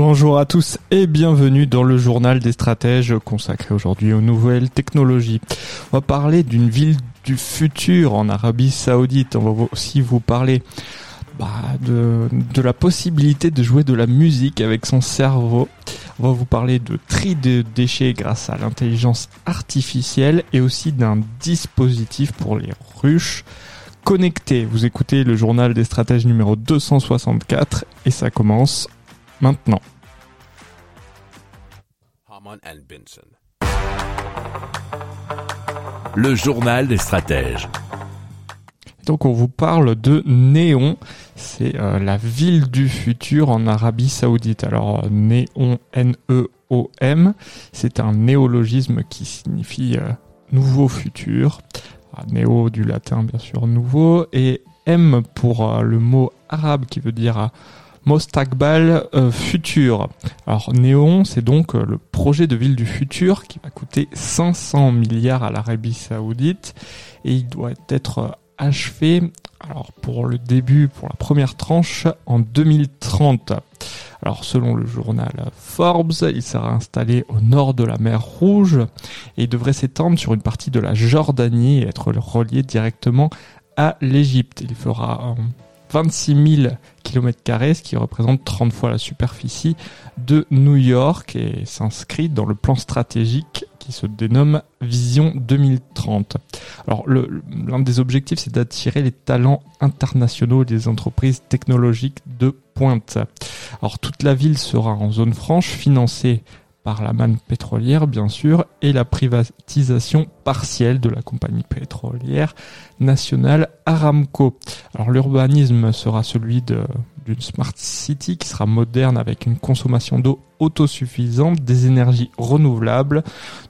Bonjour à tous et bienvenue dans le journal des stratèges consacré aujourd'hui aux nouvelles technologies. On va parler d'une ville du futur en Arabie Saoudite. On va aussi vous parler bah, de, de la possibilité de jouer de la musique avec son cerveau. On va vous parler de tri de déchets grâce à l'intelligence artificielle et aussi d'un dispositif pour les ruches connectées. Vous écoutez le journal des stratèges numéro 264 et ça commence maintenant. Le journal des stratèges. Donc on vous parle de Néon, c'est euh, la ville du futur en Arabie Saoudite. Alors euh, Néon, N-E-O-M, c'est un néologisme qui signifie euh, nouveau futur. Ah, néo du latin bien sûr nouveau et M pour euh, le mot arabe qui veut dire Mostakbal euh, futur. Alors Néon, c'est donc euh, le projet de ville du futur qui va coûter 500 milliards à l'Arabie Saoudite et il doit être euh, achevé pour le début pour la première tranche en 2030. Alors selon le journal Forbes, il sera installé au nord de la mer Rouge et il devrait s'étendre sur une partie de la Jordanie et être relié directement à l'Égypte. Il fera euh, 26 000 km, ce qui représente 30 fois la superficie de New York et s'inscrit dans le plan stratégique qui se dénomme Vision 2030. Alors, l'un des objectifs, c'est d'attirer les talents internationaux des entreprises technologiques de pointe. Alors, toute la ville sera en zone franche, financée par la manne pétrolière, bien sûr, et la privatisation partielle de la compagnie pétrolière nationale Aramco. Alors l'urbanisme sera celui de- d'une smart city qui sera moderne avec une consommation d'eau autosuffisante, des énergies renouvelables,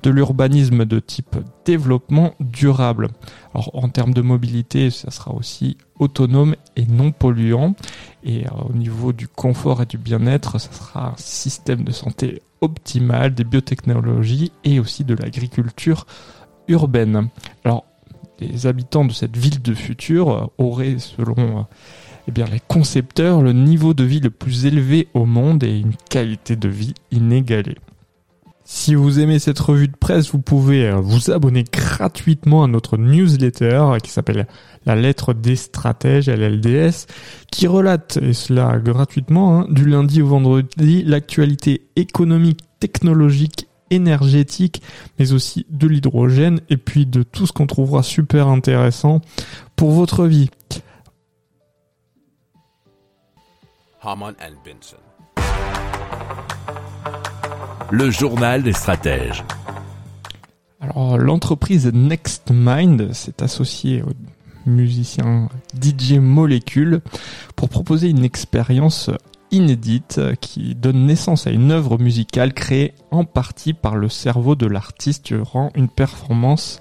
de l'urbanisme de type développement durable. Alors en termes de mobilité, ça sera aussi autonome et non polluant. Et euh, au niveau du confort et du bien-être, ça sera un système de santé optimal, des biotechnologies et aussi de l'agriculture urbaine. Alors les habitants de cette ville de futur euh, auraient, selon euh, eh bien, les concepteurs, le niveau de vie le plus élevé au monde et une qualité de vie inégalée. Si vous aimez cette revue de presse, vous pouvez euh, vous abonner gratuitement à notre newsletter qui s'appelle La lettre des stratèges, LLDS, qui relate, et cela gratuitement, hein, du lundi au vendredi, l'actualité économique, technologique, énergétique, mais aussi de l'hydrogène et puis de tout ce qu'on trouvera super intéressant pour votre vie. Haman and Benson. Le journal des stratèges. Alors, l'entreprise NextMind s'est associée au musicien DJ Molecule pour proposer une expérience inédite qui donne naissance à une œuvre musicale créée en partie par le cerveau de l'artiste durant une performance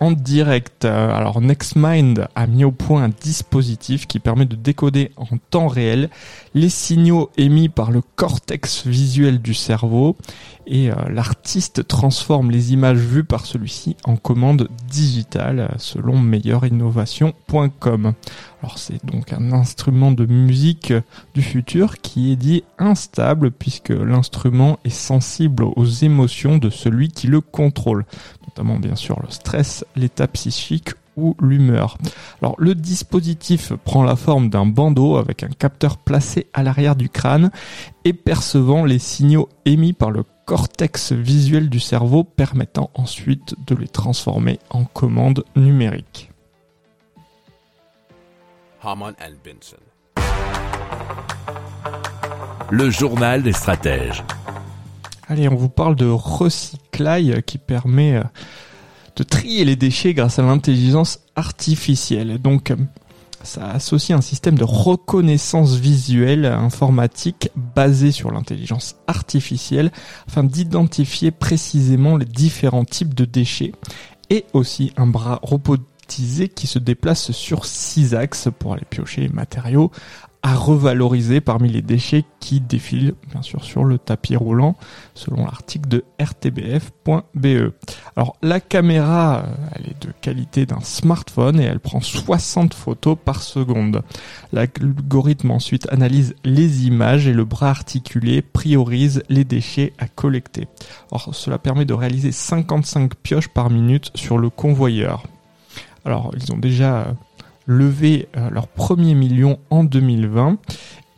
en direct. Euh, Alors NextMind a mis au point un dispositif qui permet de décoder en temps réel les signaux émis par le cortex visuel du cerveau et euh, l'artiste transforme les images vues par celui-ci en commande digitale euh, selon meilleurinnovation.com. Alors c'est donc un instrument de musique du futur qui est dit instable puisque l'instrument est sensible aux émotions de celui qui le contrôle, notamment bien sûr le stress, l'état psychique ou l'humeur. Le dispositif prend la forme d'un bandeau avec un capteur placé à l'arrière du crâne et percevant les signaux émis par le cortex visuel du cerveau permettant ensuite de les transformer en commandes numériques. Le journal des stratèges. Allez, on vous parle de Recyclail qui permet euh, de trier les déchets grâce à l'intelligence artificielle. Donc, euh, ça associe un système de reconnaissance visuelle informatique basé sur l'intelligence artificielle afin d'identifier précisément les différents types de déchets et aussi un bras robotisé qui se déplace sur six axes pour aller piocher les matériaux revaloriser parmi les déchets qui défilent bien sûr sur le tapis roulant selon l'article de rtbf.be. Alors la caméra, euh, elle est de qualité d'un smartphone et elle prend 60 photos par seconde. L'algorithme ensuite analyse les images et le bras articulé priorise les déchets à collecter. Alors cela permet de réaliser 55 pioches par minute sur le convoyeur. Alors ils ont déjà levé euh, leur premier million en 2020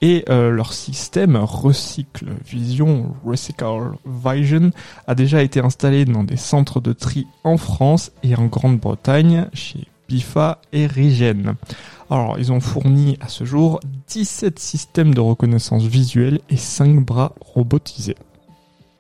et euh, leur système Recycle Vision, Recycle Vision, a déjà été installé dans des centres de tri en France et en Grande-Bretagne chez Bifa et Rigen. Alors, ils ont fourni à ce jour 17 systèmes de reconnaissance visuelle et 5 bras robotisés.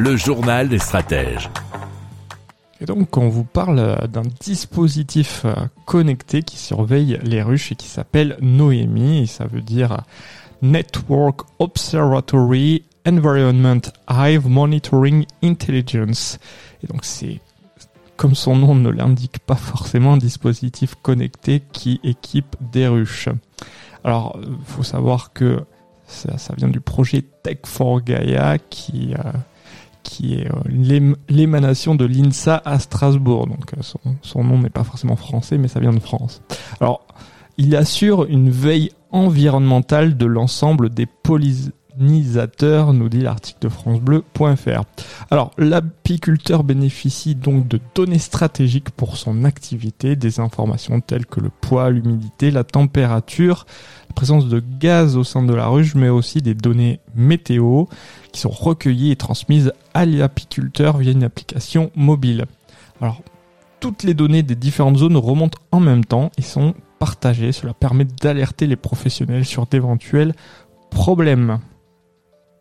Le journal des stratèges. Et donc, on vous parle d'un dispositif euh, connecté qui surveille les ruches et qui s'appelle Noémie, et ça veut dire Network Observatory Environment Hive Monitoring Intelligence. Et donc, c'est, comme son nom ne l'indique pas forcément, un dispositif connecté qui équipe des ruches. Alors, il faut savoir que ça, vient du projet Tech for Gaia qui... Euh, qui est euh, l'émanation de l'INSA à Strasbourg. Donc euh, son, nom n'est pas forcément français, mais ça vient de France. Alors, il assure une veille environnementale de l'ensemble des nous dit l'article de francebleu.fr. Alors, l'apiculteur bénéficie donc de données stratégiques pour son activité, des informations telles que le poids, l'humidité, la température, la présence de gaz au sein de la ruche, mais aussi des données météo qui sont recueillies et transmises à l'apiculteur via une application mobile. Alors, toutes les données des différentes zones remontent en même temps et sont partagées. Cela permet d'alerter les professionnels sur d'éventuels problèmes.